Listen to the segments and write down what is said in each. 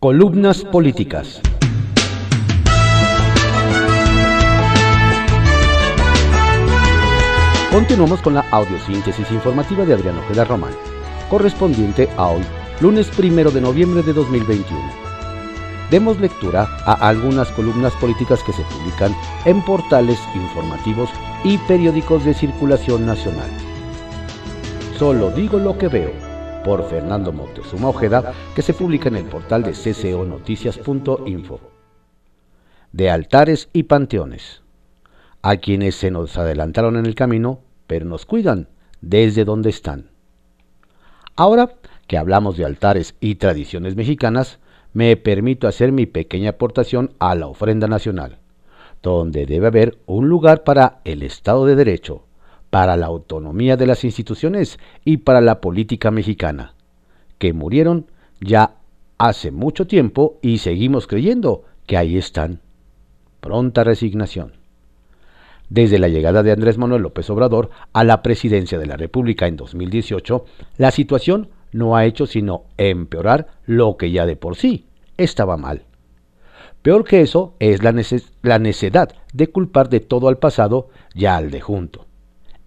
Columnas políticas. Continuamos con la audiosíntesis informativa de Adriano Ojeda Román, correspondiente a hoy, lunes primero de noviembre de 2021. Demos lectura a algunas columnas políticas que se publican en portales informativos y periódicos de circulación nacional. Solo digo lo que veo, por Fernando Moctezuma Ojeda, que se publica en el portal de cconoticias.info. De altares y panteones a quienes se nos adelantaron en el camino, pero nos cuidan desde donde están. Ahora que hablamos de altares y tradiciones mexicanas, me permito hacer mi pequeña aportación a la ofrenda nacional, donde debe haber un lugar para el Estado de Derecho, para la autonomía de las instituciones y para la política mexicana, que murieron ya hace mucho tiempo y seguimos creyendo que ahí están. Pronta resignación. Desde la llegada de Andrés Manuel López Obrador a la presidencia de la República en 2018, la situación no ha hecho sino empeorar lo que ya de por sí estaba mal. Peor que eso es la, necedad de culpar de todo al pasado ya al de junto.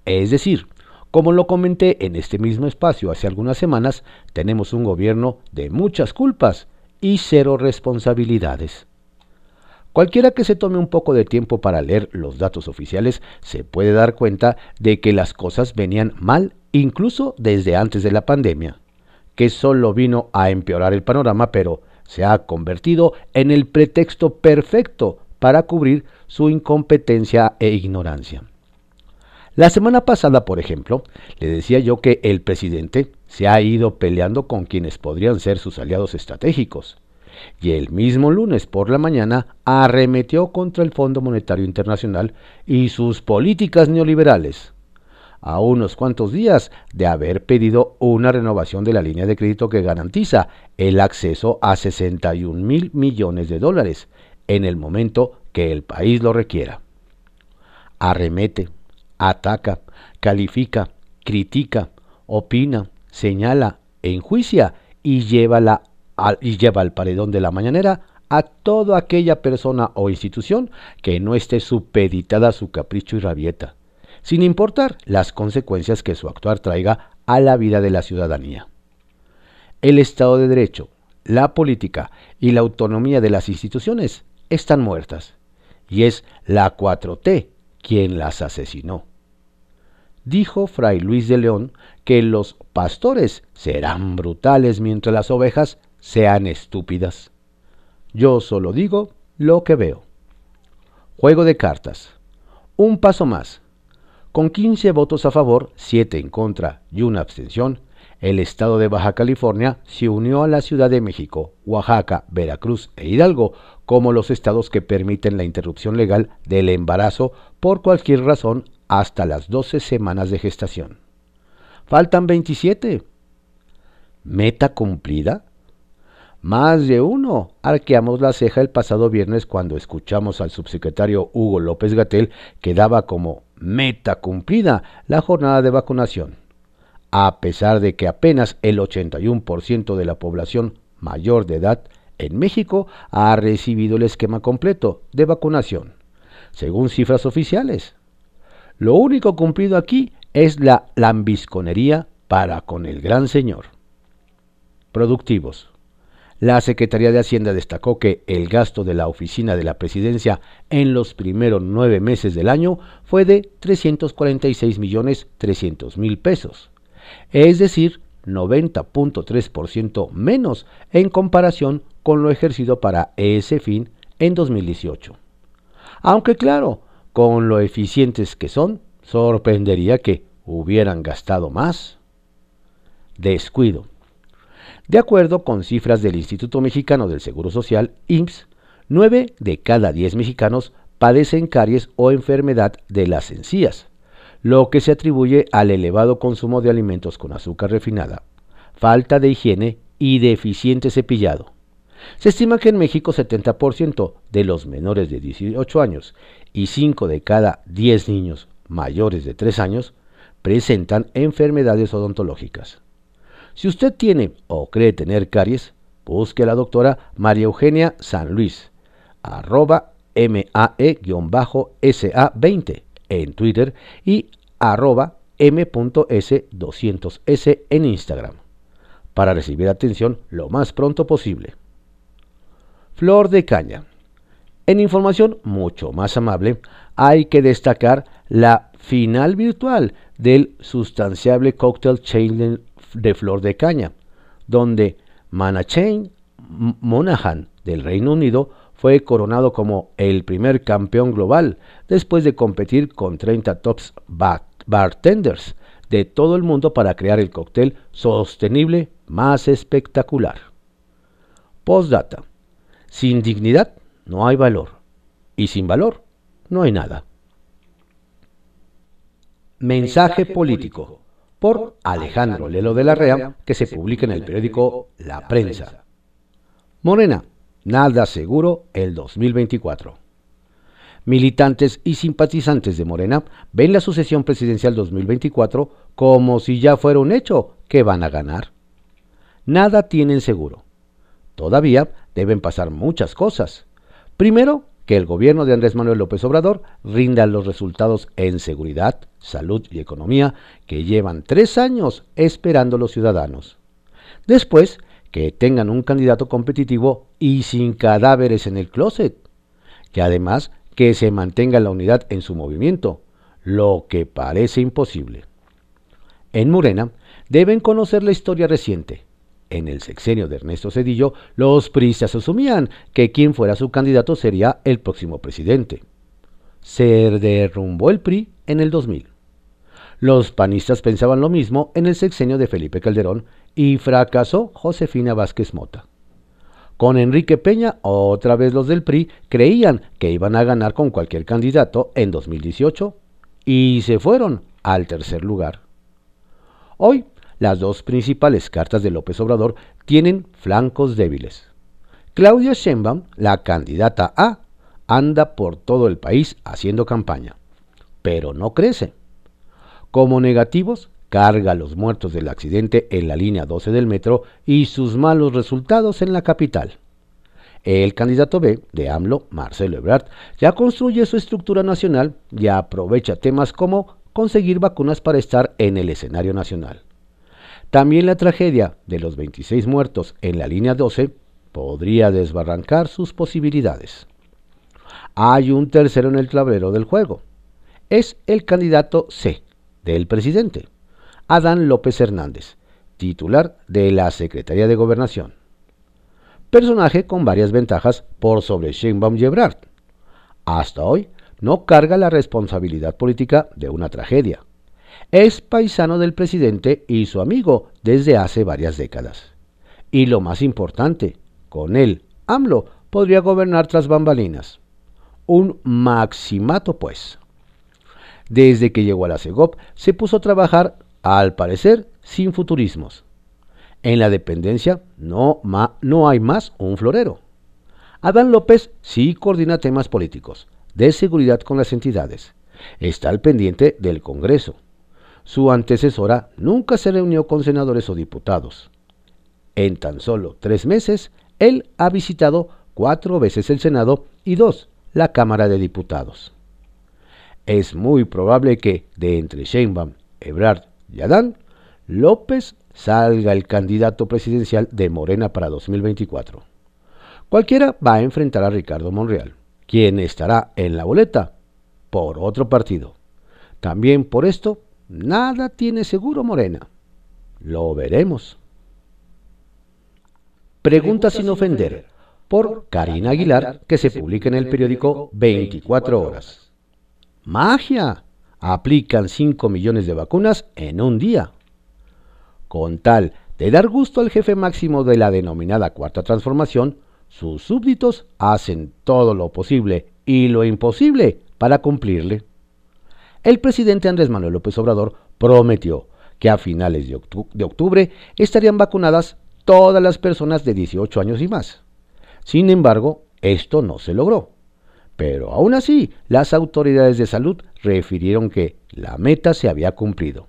Es decir, como lo comenté en este mismo espacio hace algunas semanas, tenemos un gobierno de muchas culpas y cero responsabilidades. Cualquiera que se tome un poco de tiempo para leer los datos oficiales se puede dar cuenta de que las cosas venían mal incluso desde antes de la pandemia, que solo vino a empeorar el panorama, pero se ha convertido en el pretexto perfecto para cubrir su incompetencia e ignorancia. La semana pasada, por ejemplo, le decía yo que el presidente se ha ido peleando con quienes podrían ser sus aliados estratégicos y el mismo lunes por la mañana arremetió contra el Fondo Monetario Internacional y sus políticas neoliberales, a unos cuantos días de haber pedido una renovación de la línea de crédito que garantiza el acceso a 61 mil millones de dólares en el momento que el país lo requiera. Arremete, ataca, califica, critica, opina, señala, enjuicia y y lleva al paredón de la mañanera a toda aquella persona o institución que no esté supeditada a su capricho y rabieta, sin importar las consecuencias que su actuar traiga a la vida de la ciudadanía. El Estado de Derecho, la política y la autonomía de las instituciones están muertas, y es la 4T quien las asesinó. Dijo Fray Luis de León que los pastores serán brutales mientras las ovejas sean estúpidas. Yo solo digo lo que veo. Juego de cartas. Un paso más. Con 15 votos a favor, 7 en contra y una abstención, el estado de Baja California se unió a la Ciudad de México, Oaxaca, Veracruz e Hidalgo como los estados que permiten la interrupción legal del embarazo por cualquier razón hasta las 12 semanas de gestación. Faltan 27. ¿Meta cumplida? Más de uno arqueamos la ceja el pasado viernes cuando escuchamos al subsecretario Hugo López Gatel que daba como meta cumplida la jornada de vacunación, a pesar de que apenas el 81% de la población mayor de edad en México ha recibido el esquema completo de vacunación, según cifras oficiales. Lo único cumplido aquí es la lambisconería para con el gran señor. Productivos. La Secretaría de Hacienda destacó que el gasto de la oficina de la presidencia en los primeros nueve meses del año fue de 346 millones 300 mil pesos, es decir, 90.3% menos en comparación con lo ejercido para ese fin en 2018. Aunque claro, con lo eficientes que son, sorprendería que hubieran gastado más. Descuido. De acuerdo con cifras del Instituto Mexicano del Seguro Social, IMSS, 9 de cada 10 mexicanos padecen caries o enfermedad de las encías, lo que se atribuye al elevado consumo de alimentos con azúcar refinada, falta de higiene y deficiente cepillado. Se estima que en México 70% de los menores de 18 años y 5 de cada 10 niños mayores de 3 años presentan enfermedades odontológicas. Si usted tiene o cree tener caries, busque a la doctora María Eugenia San Luis, arroba MAE-SA20 en Twitter y arroba M.S200S en Instagram, para recibir atención lo más pronto posible. Flor de caña. En información mucho más amable, hay que destacar la final virtual del sustanciable cóctel chain de flor de caña, donde Manachain Monahan del Reino Unido fue coronado como el primer campeón global después de competir con 30 tops bartenders de todo el mundo para crear el cóctel sostenible más espectacular. Postdata. Sin dignidad no hay valor. Y sin valor no hay nada. Mensaje político por Alejandro Lelo de la Rea, que se publica en el periódico La Prensa. Morena, nada seguro el 2024. Militantes y simpatizantes de Morena ven la sucesión presidencial 2024 como si ya fuera un hecho que van a ganar. Nada tienen seguro. Todavía deben pasar muchas cosas. Primero, que el gobierno de Andrés Manuel López Obrador rinda los resultados en seguridad, salud y economía que llevan tres años esperando los ciudadanos. Después, que tengan un candidato competitivo y sin cadáveres en el closet. Y además, que se mantenga la unidad en su movimiento, lo que parece imposible. En Morena deben conocer la historia reciente, en el sexenio de Ernesto Cedillo, los priistas asumían que quien fuera su candidato sería el próximo presidente. Se derrumbó el PRI en el 2000. Los panistas pensaban lo mismo en el sexenio de Felipe Calderón y fracasó Josefina Vázquez Mota. Con Enrique Peña, otra vez los del PRI creían que iban a ganar con cualquier candidato en 2018 y se fueron al tercer lugar. Hoy las dos principales cartas de López Obrador tienen flancos débiles. Claudia Sheinbaum, la candidata A, anda por todo el país haciendo campaña, pero no crece. Como negativos, carga los muertos del accidente en la línea 12 del metro y sus malos resultados en la capital. El candidato B de AMLO, Marcelo Ebrard, ya construye su estructura nacional y aprovecha temas como conseguir vacunas para estar en el escenario nacional. También la tragedia de los 26 muertos en la línea 12 podría desbarrancar sus posibilidades. Hay un tercero en el tablero del juego. Es el candidato C del presidente, Adán López Hernández, titular de la Secretaría de Gobernación. Personaje con varias ventajas por sobre Sheinbaum y Ebrard. Hasta hoy no carga la responsabilidad política de una tragedia es paisano del presidente y su amigo desde hace varias décadas. Y lo más importante, con él, AMLO podría gobernar tras bambalinas. Un maximato, pues. Desde que llegó a la CEGOP, se puso a trabajar, al parecer, sin futurismos. En la dependencia no, no hay más un florero. Adán López sí coordina temas políticos, de seguridad con las entidades. Está al pendiente del Congreso, su antecesora nunca se reunió con senadores o diputados. En tan solo tres meses, él ha visitado cuatro veces el Senado y dos la Cámara de Diputados. Es muy probable que, de entre Sheinbaum, Ebrard y Adán, López salga el candidato presidencial de Morena para 2024. Cualquiera va a enfrentar a Ricardo Monreal, quien estará en la boleta por otro partido. También por esto Nada tiene seguro Morena. Lo veremos. Pregunta sin ofender por Karina Aguilar que se publica en el periódico 24 horas. ¡Magia! Aplican 5 millones de vacunas en un día. Con tal de dar gusto al jefe máximo de la denominada Cuarta Transformación, sus súbditos hacen todo lo posible y lo imposible para cumplirle el presidente Andrés Manuel López Obrador prometió que a finales de, octubre estarían vacunadas todas las personas de 18 años y más. Sin embargo, esto no se logró. Pero aún así, las autoridades de salud refirieron que la meta se había cumplido.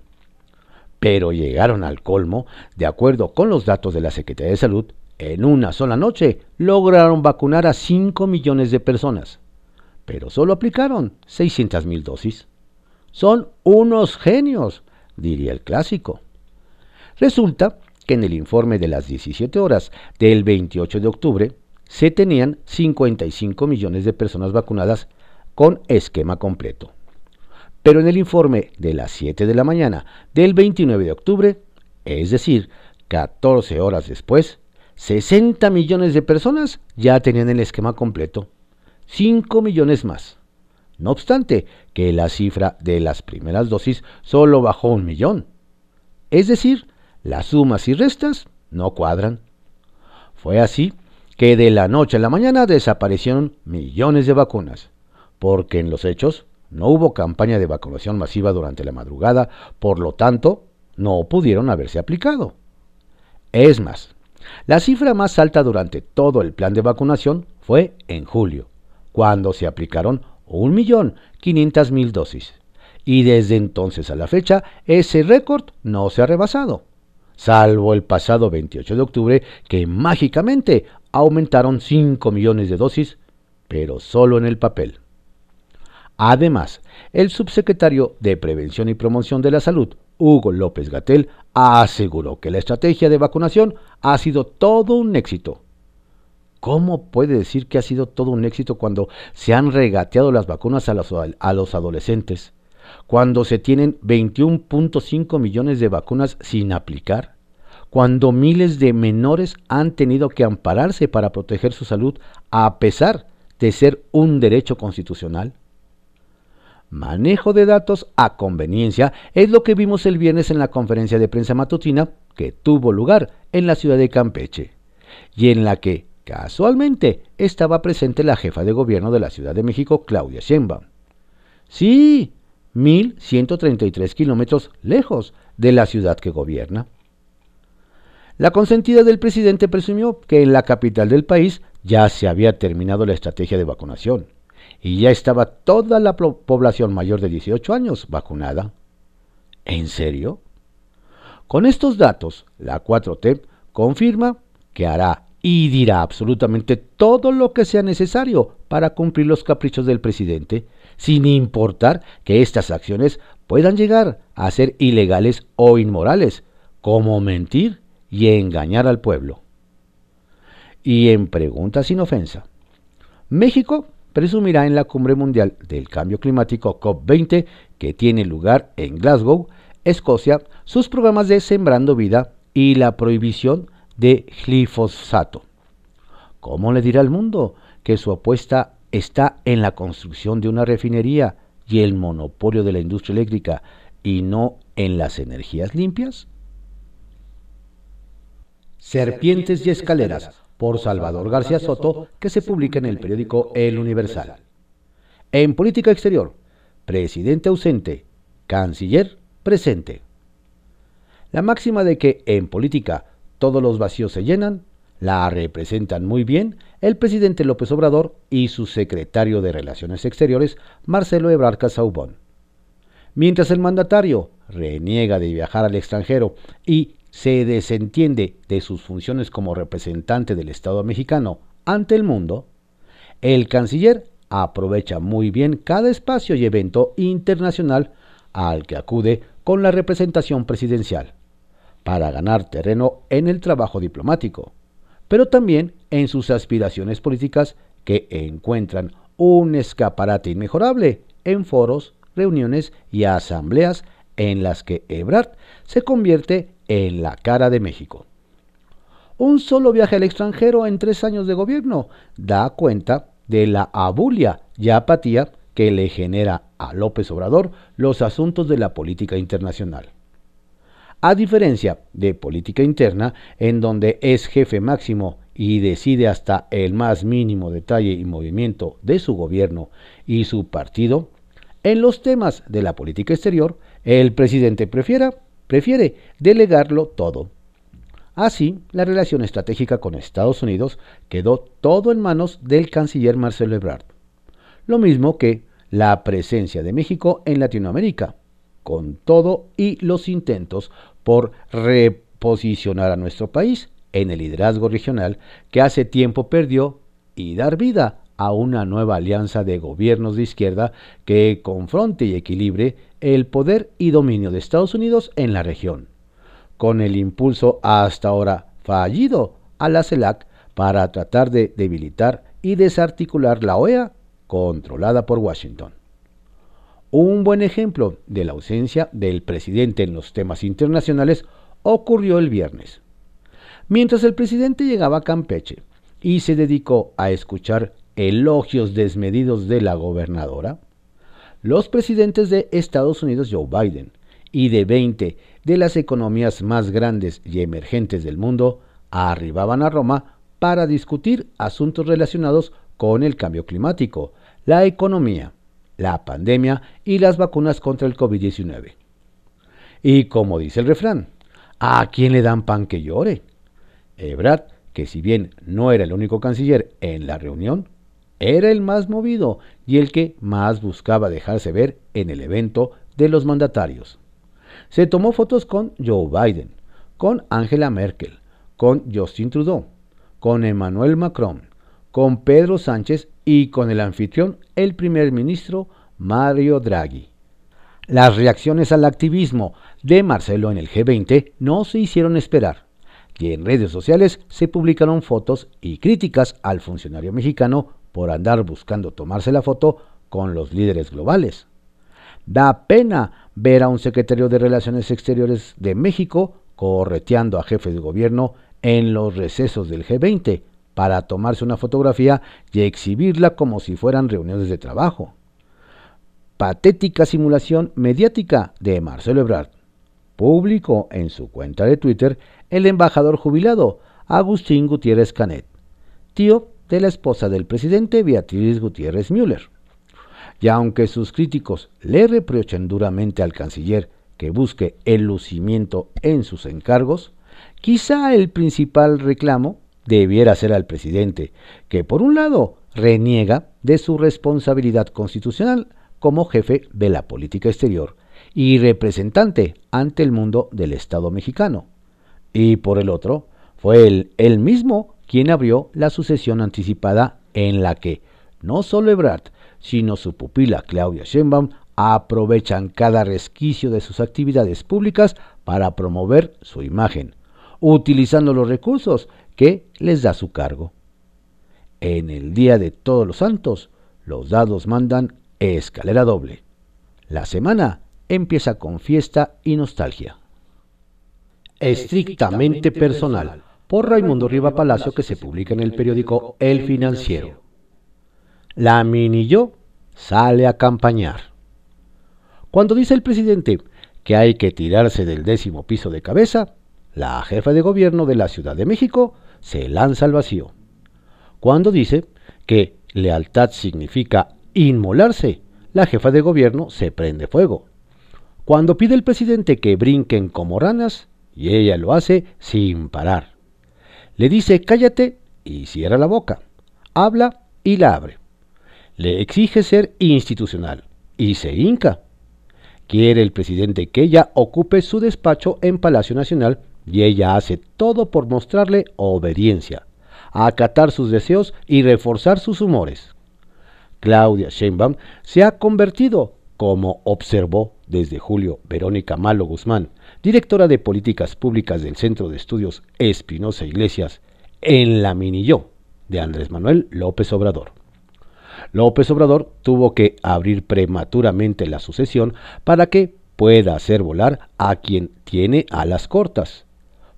Pero llegaron al colmo, de acuerdo con los datos de la Secretaría de Salud, en una sola noche lograron vacunar a 5 millones de personas, pero solo aplicaron 600 mil dosis. Son unos genios, diría el clásico. Resulta que en el informe de las 17 horas del 28 de octubre se tenían 55 millones de personas vacunadas con esquema completo. Pero en el informe de las 7 de la mañana del 29 de octubre, es decir, 14 horas después, 60 millones de personas ya tenían el esquema completo. 5 millones más. No obstante, que la cifra de las primeras dosis solo bajó un millón. Es decir, las sumas y restas no cuadran. Fue así que de la noche a la mañana desaparecieron millones de vacunas, porque en los hechos no hubo campaña de vacunación masiva durante la madrugada, por lo tanto, no pudieron haberse aplicado. Es más, la cifra más alta durante todo el plan de vacunación fue en julio, cuando se aplicaron 1.500.000 dosis. Y desde entonces a la fecha, ese récord no se ha rebasado salvo el pasado 28 de octubre, que mágicamente aumentaron 5 millones de dosis, pero solo en el papel. Además, el subsecretario de Prevención y Promoción de la Salud, Hugo López Gatel, aseguró que la estrategia de vacunación ha sido todo un éxito. ¿Cómo puede decir que ha sido todo un éxito cuando se han regateado las vacunas a los, adolescentes? cuando se tienen 21.5 millones de vacunas sin aplicar, cuando miles de menores han tenido que ampararse para proteger su salud a pesar de ser un derecho constitucional. Manejo de datos a conveniencia es lo que vimos el viernes en la conferencia de prensa matutina que tuvo lugar en la ciudad de Campeche y en la que, casualmente, estaba presente la jefa de gobierno de la Ciudad de México, Claudia Sheinbaum. Sí, 1.133 kilómetros lejos de la ciudad que gobierna. La consentida del presidente presumió que en la capital del país ya se había terminado la estrategia de vacunación y ya estaba toda la población mayor de 18 años vacunada. ¿En serio? Con estos datos, la 4T confirma que hará y dirá absolutamente todo lo que sea necesario para cumplir los caprichos del presidente sin importar que estas acciones puedan llegar a ser ilegales o inmorales, como mentir y engañar al pueblo. Y en pregunta sin ofensa, México presumirá en la Cumbre Mundial del Cambio Climático COP20 que tiene lugar en Glasgow, Escocia, sus programas de Sembrando Vida y la prohibición de glifosato. ¿Cómo le dirá al mundo que su apuesta está en la construcción de una refinería y el monopolio de la industria eléctrica y no en las energías limpias? Serpientes y escaleras, por Salvador García Soto, que se publica en el periódico El Universal. En política exterior, presidente ausente, canciller presente. La máxima de que en política todos los vacíos se llenan la representan muy bien el presidente López Obrador y su secretario de Relaciones Exteriores, Marcelo Ebrard Casaubon. Mientras el mandatario reniega de viajar al extranjero y se desentiende de sus funciones como representante del Estado mexicano ante el mundo, el canciller aprovecha muy bien cada espacio y evento internacional al que acude con la representación presidencial, para ganar terreno en el trabajo diplomático pero también en sus aspiraciones políticas que encuentran un escaparate inmejorable en foros, reuniones y asambleas en las que Ebrard se convierte en la cara de México. Un solo viaje al extranjero en tres años de gobierno da cuenta de la abulia y apatía que le genera a López Obrador los asuntos de la política internacional. A diferencia de política interna, en donde es jefe máximo y decide hasta el más mínimo detalle y movimiento de su gobierno y su partido, en los temas de la política exterior, el presidente prefiere delegarlo todo. Así, la relación estratégica con Estados Unidos quedó todo en manos del canciller Marcelo Ebrard. Lo mismo que la presencia de México en Latinoamérica, con todo y los intentos por reposicionar a nuestro país en el liderazgo regional que hace tiempo perdió y dar vida a una nueva alianza de gobiernos de izquierda que confronte y equilibre el poder y dominio de Estados Unidos en la región, con el impulso hasta ahora fallido a la CELAC para tratar de debilitar y desarticular la OEA controlada por Washington. Un buen ejemplo de la ausencia del presidente en los temas internacionales ocurrió el viernes. Mientras el presidente llegaba a Campeche y se dedicó a escuchar elogios desmedidos de la gobernadora, los presidentes de Estados Unidos Joe Biden y de 20 de las economías más grandes y emergentes del mundo arribaban a Roma para discutir asuntos relacionados con el cambio climático, la economía, la pandemia y las vacunas contra el COVID-19. Y como dice el refrán, ¿a quién le dan pan que llore? Ebrard, que si bien no era el único canciller en la reunión, era el más movido y el que más buscaba dejarse ver en el evento de los mandatarios. Se tomó fotos con Joe Biden, con Angela Merkel, con Justin Trudeau, con Emmanuel Macron, con Pedro Sánchez y con el anfitrión, el primer ministro Mario Draghi. Las reacciones al activismo de Marcelo en el G20 no se hicieron esperar, y en redes sociales se publicaron fotos y críticas al funcionario mexicano por andar buscando tomarse la foto con los líderes globales. Da pena ver a un secretario de Relaciones Exteriores de México correteando a jefes de gobierno en los recesos del G20, para tomarse una fotografía y exhibirla como si fueran reuniones de trabajo. Patética simulación mediática de Marcelo Ebrard. Publicó en su cuenta de Twitter el embajador jubilado Agustín Gutiérrez Canet, tío de la esposa del presidente Beatriz Gutiérrez Müller. Y aunque sus críticos le reprochan duramente al canciller que busque el lucimiento en sus encargos, quizá el principal reclamo debiera ser al presidente, que por un lado reniega de su responsabilidad constitucional como jefe de la política exterior y representante ante el mundo del Estado mexicano, y por el otro fue él, mismo quien abrió la sucesión anticipada en la que no solo Ebrard, sino su pupila Claudia Sheinbaum aprovechan cada resquicio de sus actividades públicas para promover su imagen, utilizando los recursos que les da su cargo. En el día de todos los santos, los dados mandan escalera doble. La semana empieza con fiesta y nostalgia. Estrictamente personal, por Raimundo Riva Palacio, que se publica en el periódico El Financiero. La mini yo sale a campañar. Cuando dice el presidente que hay que tirarse del décimo piso de cabeza, la jefa de gobierno de la Ciudad de México se lanza al vacío. Cuando dice que lealtad significa inmolarse, la jefa de gobierno se prende fuego. Cuando pide el presidente que brinquen como ranas, y ella lo hace sin parar. Le dice cállate y cierra la boca. Habla y la abre. Le exige ser institucional y se hinca. Quiere el presidente que ella ocupe su despacho en Palacio Nacional y ella hace todo por mostrarle obediencia, acatar sus deseos y reforzar sus humores. Claudia Sheinbaum se ha convertido, como observó desde julio Verónica Malo Guzmán, directora de Políticas Públicas del Centro de Estudios Espinosa Iglesias, en la mini yo de Andrés Manuel López Obrador. López Obrador tuvo que abrir prematuramente la sucesión para que pueda hacer volar a quien tiene alas cortas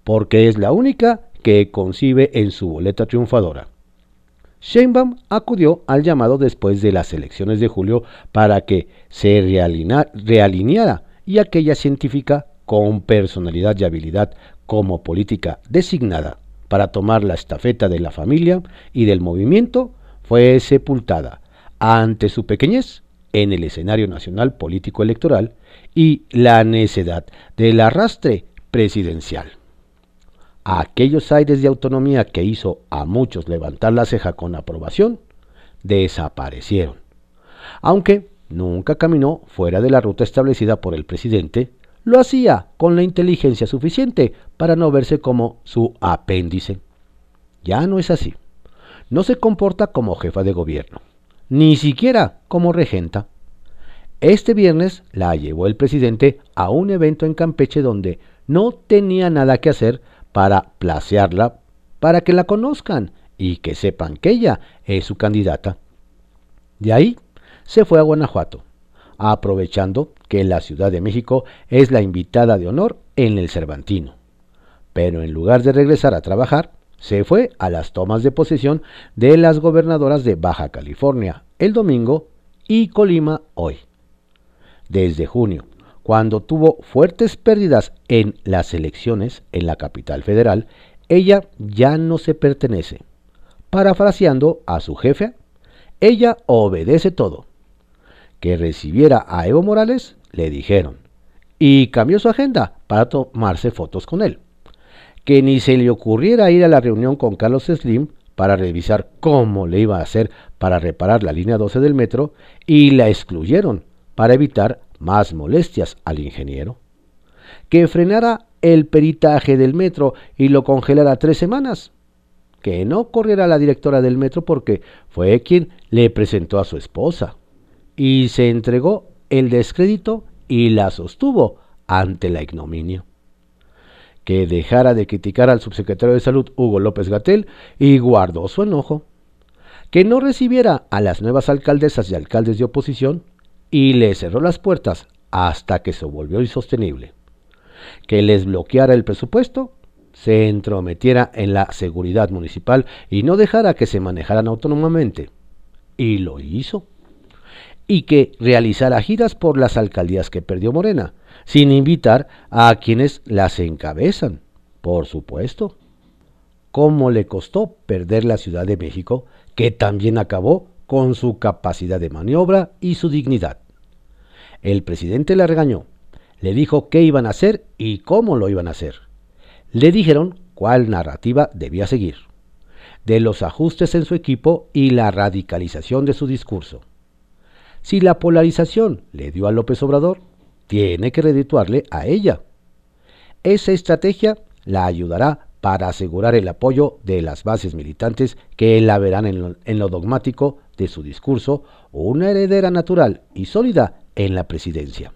porque es la única que concibe en su boleta triunfadora. Sheinbaum acudió al llamado después de las elecciones de julio para que se realineara y aquella científica con personalidad y habilidad como política designada para tomar la estafeta de la familia y del movimiento fue sepultada ante su pequeñez en el escenario nacional político electoral y la necedad del arrastre presidencial aquellos aires de autonomía que hizo a muchos levantar la ceja con aprobación, desaparecieron. Aunque nunca caminó fuera de la ruta establecida por el presidente, lo hacía con la inteligencia suficiente para no verse como su apéndice. Ya no es así. No se comporta como jefa de gobierno, ni siquiera como regenta. Este viernes la llevó el presidente a un evento en Campeche donde no tenía nada que hacer para placearla, para que la conozcan y que sepan que ella es su candidata. De ahí se fue a Guanajuato, aprovechando que la Ciudad de México es la invitada de honor en el Cervantino. Pero en lugar de regresar a trabajar, se fue a las tomas de posesión de las gobernadoras de Baja California el domingo y Colima hoy. Desde junio, cuando tuvo fuertes pérdidas en las elecciones en la capital federal, ella ya no se pertenece. Parafraseando a su jefe, ella obedece todo. Que recibiera a Evo Morales, le dijeron, y cambió su agenda para tomarse fotos con él. Que ni se le ocurriera ir a la reunión con Carlos Slim para revisar cómo le iba a hacer para reparar la línea 12 del metro y la excluyeron para evitar más molestias al ingeniero. Que frenara el peritaje del metro y lo congelara tres semanas. Que no corriera la directora del metro porque fue quien le presentó a su esposa. Y se entregó el descrédito y la sostuvo ante la ignominia. Que dejara de criticar al subsecretario de Salud Hugo López Gatel y guardó su enojo. Que no recibiera a las nuevas alcaldesas y alcaldes de oposición y le cerró las puertas hasta que se volvió insostenible. Que les bloqueara el presupuesto, se entrometiera en la seguridad municipal y no dejara que se manejaran autónomamente. Y lo hizo. Y que realizara giras por las alcaldías que perdió Morena, sin invitar a quienes las encabezan, por supuesto. ¿Cómo le costó perder la Ciudad de México, que también acabó con su capacidad de maniobra y su dignidad? El presidente la regañó, le dijo qué iban a hacer y cómo lo iban a hacer. Le dijeron cuál narrativa debía seguir, de los ajustes en su equipo y la radicalización de su discurso. Si la polarización le dio a López Obrador, tiene que redituarle a ella. Esa estrategia la ayudará para asegurar el apoyo de las bases militantes que la verán en en lo dogmático de su discurso una heredera natural y sólida en la presidencia.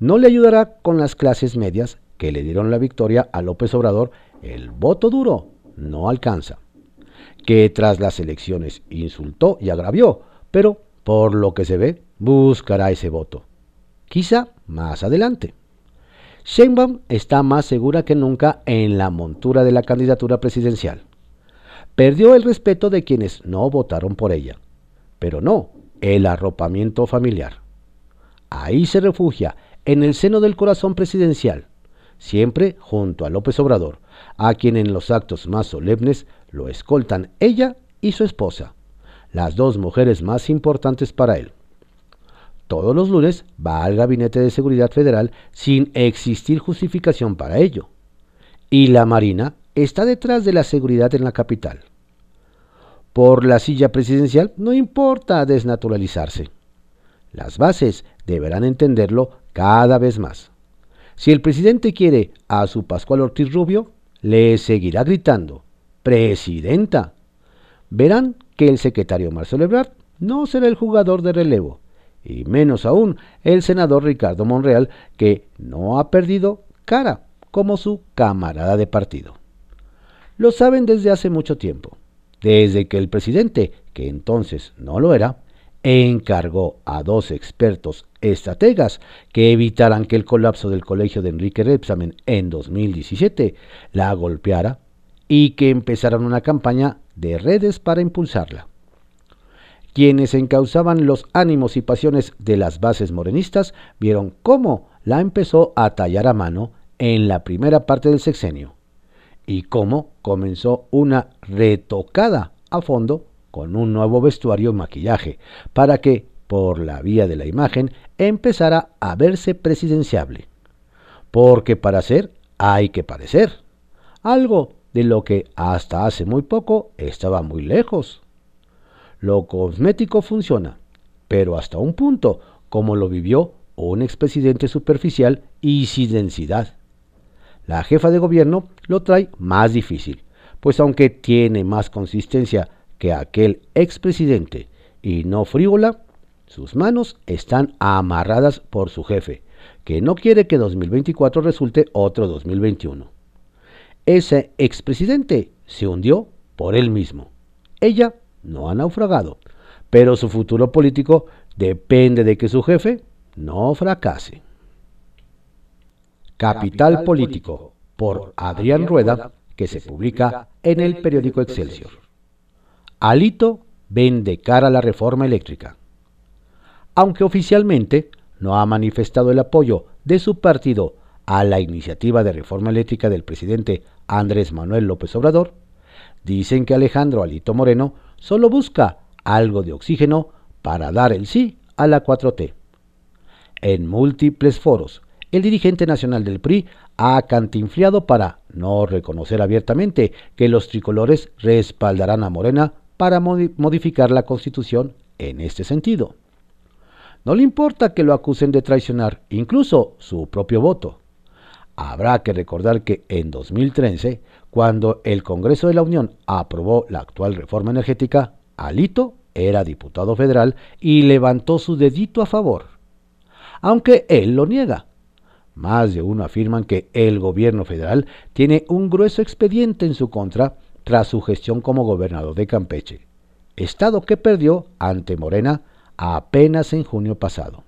No le ayudará con las clases medias que le dieron la victoria a López Obrador, el voto duro no alcanza. Que tras las elecciones insultó y agravió, pero por lo que se ve, buscará ese voto. Quizá más adelante. Sheinbaum está más segura que nunca en la montura de la candidatura presidencial. Perdió el respeto de quienes no votaron por ella, pero no el arropamiento familiar. Ahí se refugia, en el seno del corazón presidencial, siempre junto a López Obrador, a quien en los actos más solemnes lo escoltan ella y su esposa, las dos mujeres más importantes para él. Todos los lunes va al Gabinete de Seguridad Federal sin existir justificación para ello. Y la Marina está detrás de la seguridad en la capital. Por la silla presidencial no importa desnaturalizarse. Las bases deberán entenderlo cada vez más. Si el presidente quiere a su Pascual Ortiz Rubio, le seguirá gritando, Presidenta. Verán que el secretario Marcelo Ebrard no será el jugador de relevo, y menos aún el senador Ricardo Monreal, que no ha perdido cara como su camarada de partido. Lo saben desde hace mucho tiempo, desde que el presidente, que entonces no lo era, encargó a dos expertos estrategas que evitaran que el colapso del colegio de Enrique Repsamen en 2017 la golpeara y que empezaran una campaña de redes para impulsarla. Quienes encauzaban los ánimos y pasiones de las bases morenistas vieron cómo la empezó a tallar a mano en la primera parte del sexenio y cómo comenzó una retocada a fondo con un nuevo vestuario y maquillaje, para que, por la vía de la imagen, empezara a verse presidenciable. Porque para ser hay que parecer. Algo de lo que hasta hace muy poco estaba muy lejos. Lo cosmético funciona, pero hasta un punto, como lo vivió un expresidente superficial y sin densidad. La jefa de gobierno lo trae más difícil, pues aunque tiene más consistencia que aquel expresidente y no frívola, sus manos están amarradas por su jefe, que no quiere que 2024 resulte otro 2021. Ese expresidente se hundió por él mismo. Ella no ha naufragado, pero su futuro político depende de que su jefe no fracase. Capital Político, por Adrián Rueda, que se publica en el periódico Excelsior. Alito vende cara a la reforma eléctrica. Aunque oficialmente no ha manifestado el apoyo de su partido a la iniciativa de reforma eléctrica del presidente Andrés Manuel López Obrador, dicen que Alejandro Alito Moreno solo busca algo de oxígeno para dar el sí a la 4T. En múltiples foros, el dirigente nacional del PRI ha cantinfliado para no reconocer abiertamente que los tricolores respaldarán a Morena para modificar la constitución en este sentido. No le importa que lo acusen de traicionar incluso su propio voto. Habrá que recordar que en 2013, cuando el Congreso de la Unión aprobó la actual reforma energética, Alito era diputado federal y levantó su dedito a favor. Aunque él lo niega. Más de uno afirman que el gobierno federal tiene un grueso expediente en su contra tras su gestión como gobernador de Campeche, estado que perdió ante Morena apenas en junio pasado.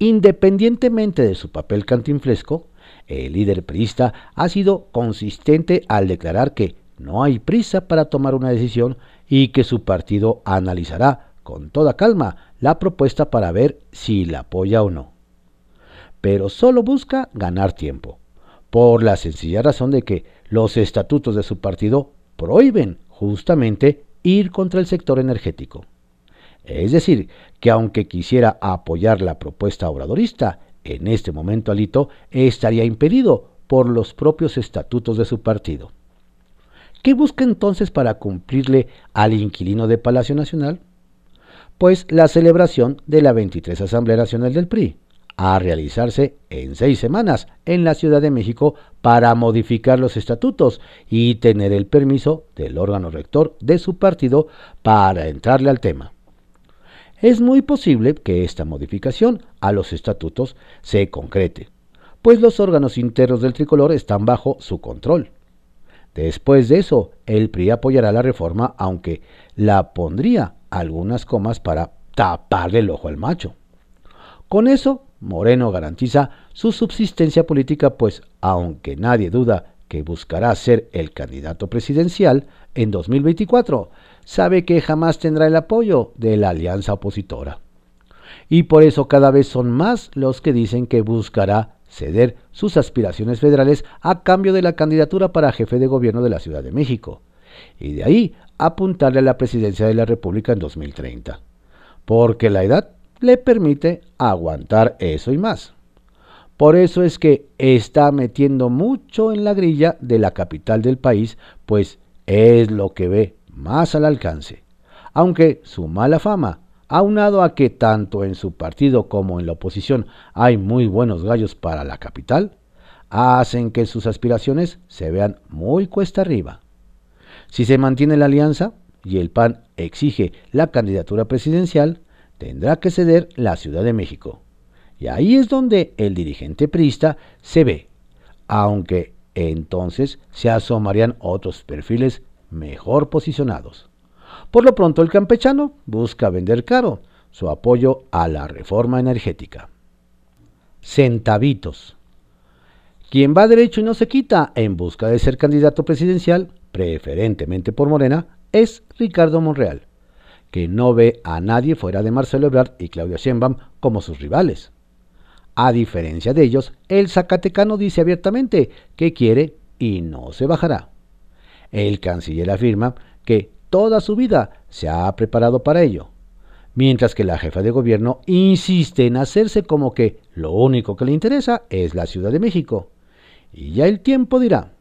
Independientemente de su papel cantinflesco, el líder priista ha sido consistente al declarar que no hay prisa para tomar una decisión y que su partido analizará con toda calma la propuesta para ver si la apoya o no. Pero solo busca ganar tiempo, por la sencilla razón de que los estatutos de su partido prohíben justamente ir contra el sector energético. Es decir, que aunque quisiera apoyar la propuesta obradorista, en este momento Alito estaría impedido por los propios estatutos de su partido. ¿Qué busca entonces para cumplirle al inquilino de Palacio Nacional? Pues la celebración de la 23 Asamblea Nacional del PRI, a realizarse en seis semanas en la Ciudad de México para modificar los estatutos y tener el permiso del órgano rector de su partido para entrarle al tema es muy posible que esta modificación a los estatutos se concrete, pues los órganos internos del tricolor están bajo su control. Después de eso, el PRI apoyará la reforma, aunque la pondría algunas comas para taparle el ojo al macho. Con eso, Moreno garantiza su subsistencia política, pues aunque nadie duda que buscará ser el candidato presidencial en 2024, sabe que jamás tendrá el apoyo de la alianza opositora. Y por eso cada vez son más los que dicen que buscará ceder sus aspiraciones federales a cambio de la candidatura para jefe de gobierno de la Ciudad de México, y de ahí apuntarle a la presidencia de la República en 2030, porque la edad le permite aguantar eso y más. Por eso es que está metiendo mucho en la grilla de la capital del país, pues es lo que ve más al alcance. Aunque su mala fama, aunado a que tanto en su partido como en la oposición hay muy buenos gallos para la capital, hacen que sus aspiraciones se vean muy cuesta arriba. Si se mantiene la alianza y el PAN exige la candidatura presidencial, tendrá que ceder la Ciudad de México. Y ahí es donde el dirigente priista se ve, aunque entonces se asomarían otros perfiles mejor posicionados. Por lo pronto el campechano busca vender caro su apoyo a la reforma energética. Centavitos. Quien va derecho y no se quita en busca de ser candidato presidencial, preferentemente por Morena, es Ricardo Monreal, que no ve a nadie fuera de Marcelo Ebrard y Claudia Sheinbaum como sus rivales. A diferencia de ellos, el Zacatecano dice abiertamente que quiere y no se bajará. El canciller afirma que toda su vida se ha preparado para ello, mientras que la jefa de gobierno insiste en hacerse como que lo único que le interesa es la Ciudad de México. Y ya el tiempo dirá,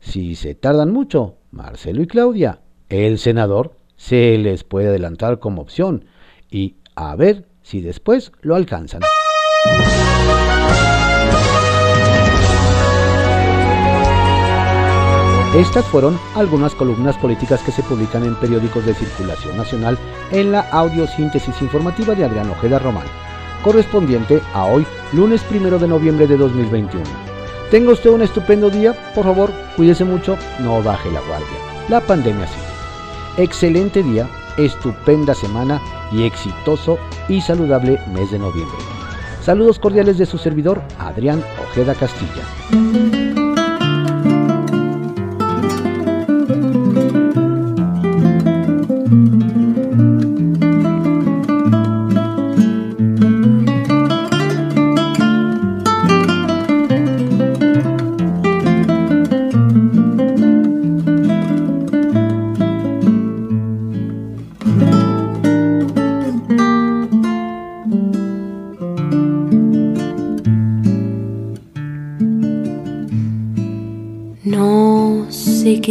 si se tardan mucho, Marcelo y Claudia, el senador, se les puede adelantar como opción y a ver si después lo alcanzan. Estas fueron algunas columnas políticas que se publican en periódicos de circulación nacional en la audiosíntesis informativa de Adrián Ojeda Román, correspondiente a hoy, lunes primero de noviembre de 2021. Tenga usted un estupendo día, por favor, cuídese mucho, no baje la guardia. La pandemia sigue. Excelente día, estupenda semana y exitoso y saludable mes de noviembre. Saludos cordiales de su servidor, Adrián Ojeda Castilla.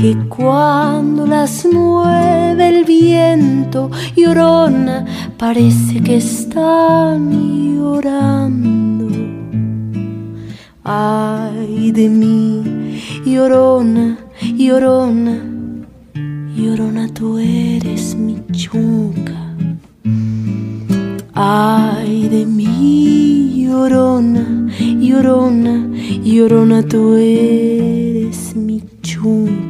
que cuando las mueve el viento llorona, parece que están llorando. Ay de mí, llorona, llorona, llorona, tú eres mi chunca. Ay de mí, llorona, llorona, llorona, tú eres mi chunca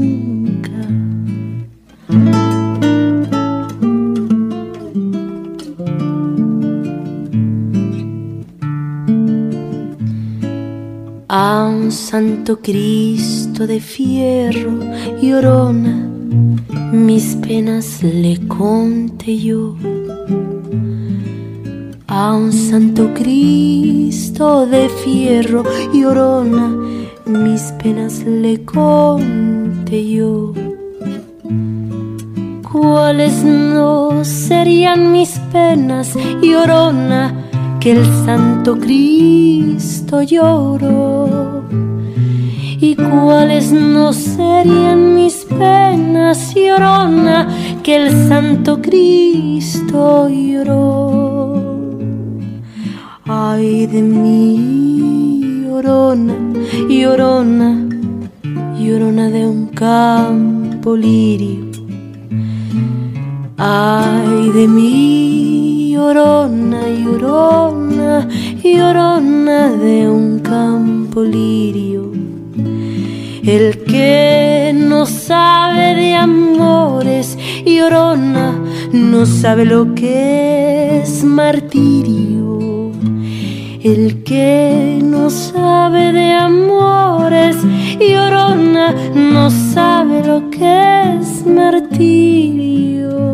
A un santo Cristo de fierro y orona, mis penas le conté yo. A un santo Cristo de fierro y orona, mis penas le conté yo. ¿Cuáles no serían mis penas y orona? Que el Santo Cristo lloró. ¿Y cuáles no serían mis penas, llorona, que el Santo Cristo lloró? Ay de mí, llorona, llorona, llorona de un campo lirio. Ay de mí, llorona, llorona, llorona de un campo lirio. El que no sabe de amores, llorona, no sabe lo que es martirio. El que no sabe de amores, llorona, no sabe lo que es martirio.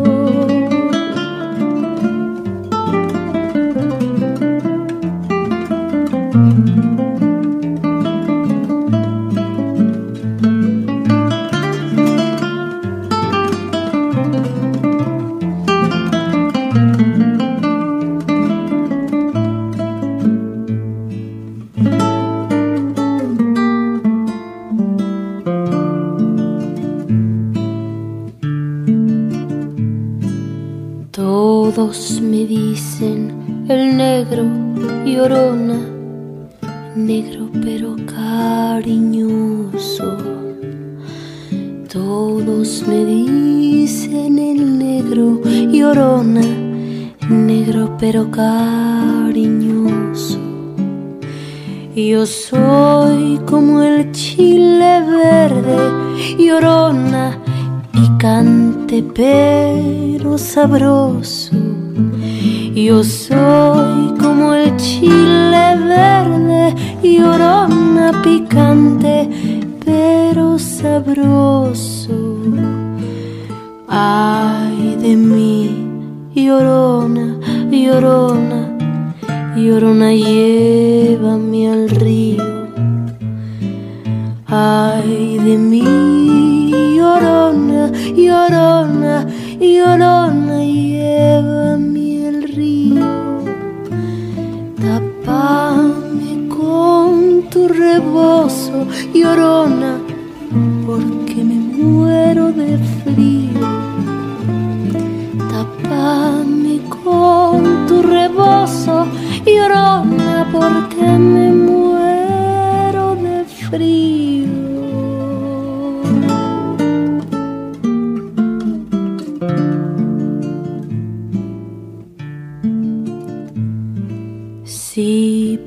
Yo soy como el chile verde, llorona picante pero sabroso. Ay de mí, llorona, llorona, llorona, llévame al río. Ay de mí, llorona, llorona, llorona, rebozo, llorona, porque me muero de frío. Tapame con tu rebozo, llorona, porque me muero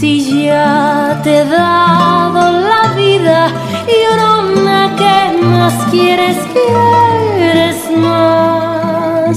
Si ya te he dado la vida, llorona, ¿qué más quieres? ¿Quieres más?